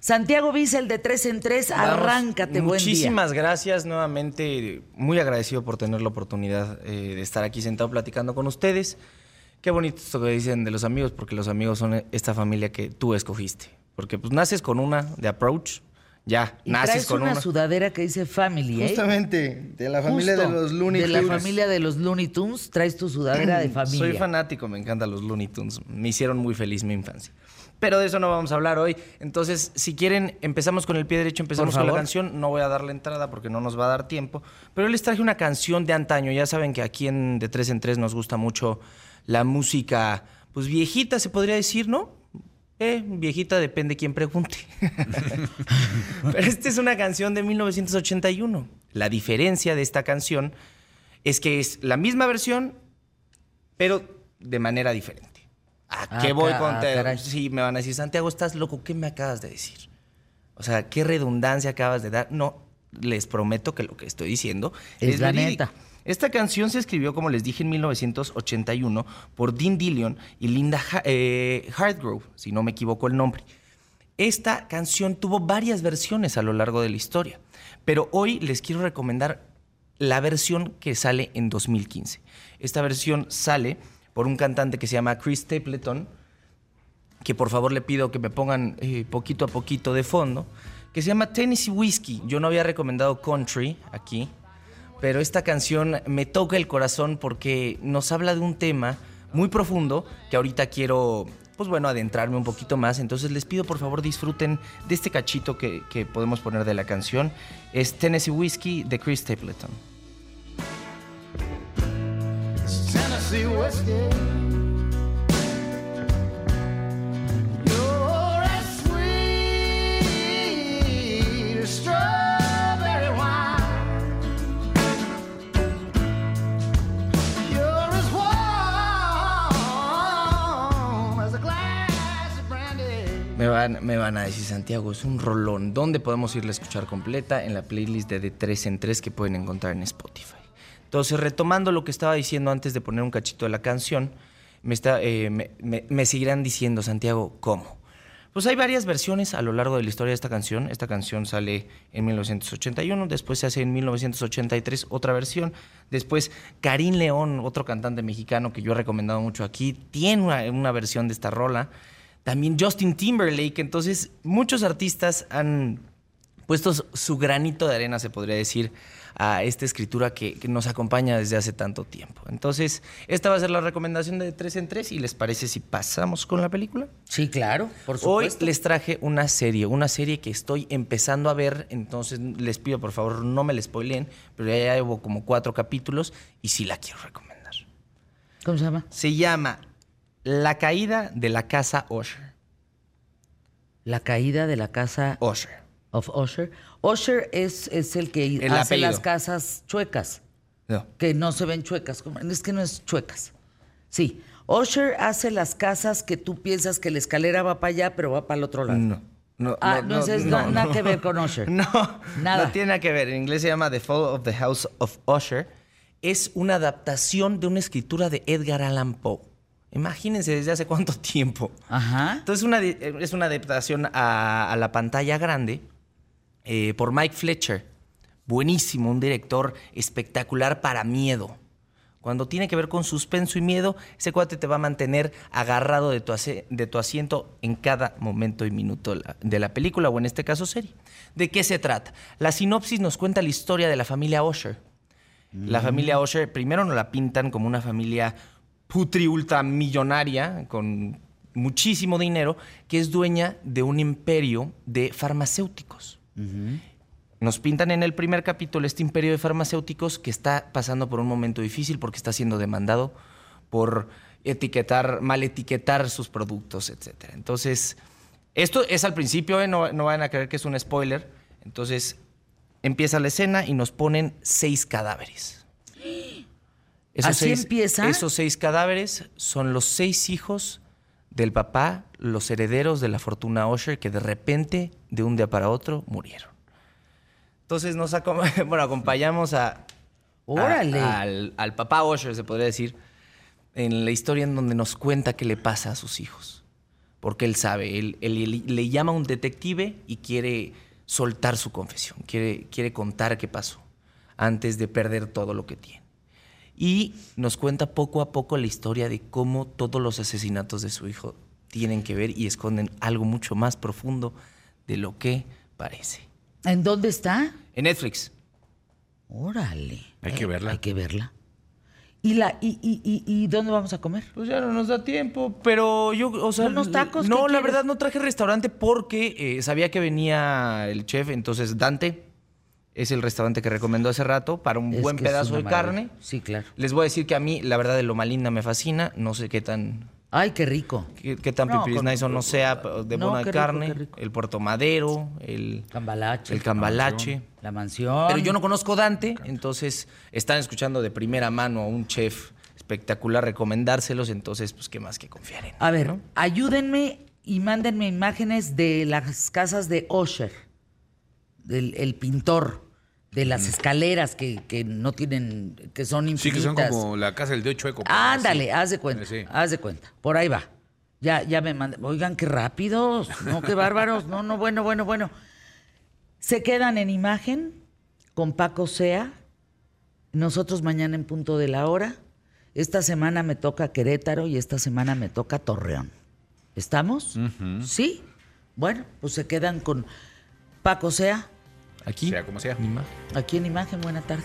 Santiago Bissell de 3 en 3, Vamos, arráncate, buen día. Muchísimas gracias nuevamente. Muy agradecido por tener la oportunidad eh, de estar aquí sentado platicando con ustedes. Qué bonito esto que dicen de los amigos, porque los amigos son esta familia que tú escogiste. Porque pues naces con una de approach, ya, Y naces traes con una, una. sudadera que dice Family, ¿eh? Justamente, de la familia Justo, de los Looney De la Tunes. familia de los Looney Tunes, traes tu sudadera de familia. Soy fanático, me encantan los Looney Tunes. Me hicieron muy feliz mi infancia. Pero de eso no vamos a hablar hoy. Entonces, si quieren, empezamos con el pie derecho, empezamos con la canción. No voy a dar la entrada porque no nos va a dar tiempo. Pero les traje una canción de antaño. Ya saben que aquí en De Tres en Tres nos gusta mucho la música, pues viejita, se podría decir, ¿no? Eh, viejita depende quién pregunte. Pero esta es una canción de 1981. La diferencia de esta canción es que es la misma versión, pero de manera diferente. ¿A Ah, qué voy con ah. Sí, me van a decir, Santiago, estás loco, ¿qué me acabas de decir? O sea, ¿qué redundancia acabas de dar? No, les prometo que lo que estoy diciendo Es la verídico. neta. Esta canción se escribió, como les dije, en 1981 por Dean Dillion y Linda eh, si no me equivoco el nombre. Esta canción tuvo varias versiones a lo largo de la historia, pero hoy les quiero recomendar la versión que sale en 2015. Esta versión sale por un cantante que se llama Chris Stapleton, que por favor le pido que me pongan eh, poquito a poquito de fondo, que se llama Tennessee Whiskey. Yo no había recomendado country aquí, pero esta canción me toca el corazón porque nos habla de un tema muy profundo que ahorita quiero, pues bueno, adentrarme un poquito más. Entonces les pido por favor disfruten de este cachito que, podemos poner de la canción. Es Tennessee Whiskey de Chris Stapleton. Tennessee whiskey. Me van, me van a decir, Santiago, es un rolón. ¿Dónde podemos irla a escuchar completa? En la playlist de De 3 en 3 que pueden encontrar en Spotify. Entonces, retomando lo que estaba diciendo antes de poner un cachito de la canción, me, está, eh, me, seguirán diciendo, Santiago, ¿cómo? Pues hay varias versiones a lo largo de la historia de esta canción. Esta canción sale en 1981, después se hace en 1983 otra versión. Después Karim León, otro cantante mexicano que yo he recomendado mucho aquí, tiene una, una versión de esta rola. También Justin Timberlake. Entonces, muchos artistas han puesto su granito de arena, se podría decir, a esta escritura que, que nos acompaña desde hace tanto tiempo. Entonces, esta va a ser la recomendación de tres en tres. ¿Y les parece si pasamos con la película? Sí, claro, por Hoy les traje una serie, una serie que estoy empezando a ver, entonces les pido por favor no me la spoileen, pero ya llevo como cuatro capítulos y sí la quiero recomendar. ¿Cómo se llama? Se llama La caída de la casa Usher. La caída de la casa Usher. of Usher. Usher es, es el que El hace apellido. las casas chuecas, No. que no se ven chuecas. Es que no es chuecas. Sí. Usher hace las casas que tú piensas que la escalera va para allá, pero va para el otro lado. No. No, Ah, no, es- no, nada que ver con Usher. No, Nada. no tiene nada que ver. En inglés se llama The Fall of the House of Usher. Es una adaptación de una escritura de Edgar Allan Poe. Imagínense desde hace cuánto tiempo. Ajá. Entonces una de- es una adaptación a, a la pantalla grande eh, por Mike Fletcher. Buenísimo, un director espectacular para miedo. Cuando tiene que ver con suspenso y miedo, ese cuate te va a mantener agarrado de tu, de tu asiento en cada momento y minuto de la, película, o en este caso serie. ¿De qué se trata? La sinopsis nos cuenta la historia de la familia Usher. La familia Usher primero nos la pintan como una familia putri ultramillonaria con muchísimo dinero que es dueña de un imperio de farmacéuticos. Nos pintan en el primer capítulo este imperio de farmacéuticos que está pasando por un momento difícil porque está siendo demandado por etiquetar, mal etiquetar sus productos, etc. Entonces, esto es al principio, ¿eh? no, no van a creer que es un spoiler. Entonces, empieza la escena y nos ponen seis cadáveres. ¿Así empieza? Esos seis cadáveres son los seis hijos del papá, los herederos de la fortuna Usher, que de repente, de un día para otro, murieron. Entonces nos acom- bueno, acompañamos a, a- Órale. al, al papá Usher, se podría decir, en la historia en donde nos cuenta qué le pasa a sus hijos. porque él sabe, él, él le llama a un detective y quiere soltar su confesión, quiere, quiere contar qué pasó antes de perder todo lo que tiene. Y nos cuenta poco a poco la historia de cómo todos los asesinatos de su hijo tienen que ver y esconden algo mucho más profundo de lo que parece. ¿En dónde está? En Netflix. Órale. Hay que verla. Hay que verla. ¿Y, la, y, y, y, y dónde vamos a comer? Pues ya no nos da tiempo, pero yo, o sea, Unos tacos, No, ¿qué la quieres? verdad no traje restaurante porque eh, sabía que venía el chef, entonces Dante es el restaurante que recomendó hace rato para un Es buen pedazo de maravilla. carne. Sí, claro. Les voy a decir que a mí, la verdad, de lo malinda me fascina. No sé qué tan, Ay, qué rico. qué, qué tan No, pipiris con- nice o no sea, de No, buena qué rico, carne. qué rico. El puerto madero, el, Cambalache. el cambalache. La mansión. Pero yo no conozco Dante, entonces están escuchando de primera mano a un chef espectacular recomendárselos, entonces, pues, ¿qué más que confiar en? A ver, ayúdenme y mándenme imágenes de las casas de Osher, del el pintor, de las escaleras que, que no tienen, que son Sí, infinitas. que son como la casa del dios chueco. pues, Ándale, así. haz de cuenta, Sí. haz de cuenta. Por ahí va. Ya, ya me mandan. Oigan, qué rápidos, no, qué bárbaros. No, no, bueno, bueno, bueno. Se quedan en imagen con Paco Sea. Nosotros mañana en punto de la hora. Esta semana me toca Querétaro y esta semana me toca Torreón. ¿Estamos? Sí. Bueno, pues se quedan con Paco Sea Aquí. Sea como sea. Aquí en imagen. Buena tarde.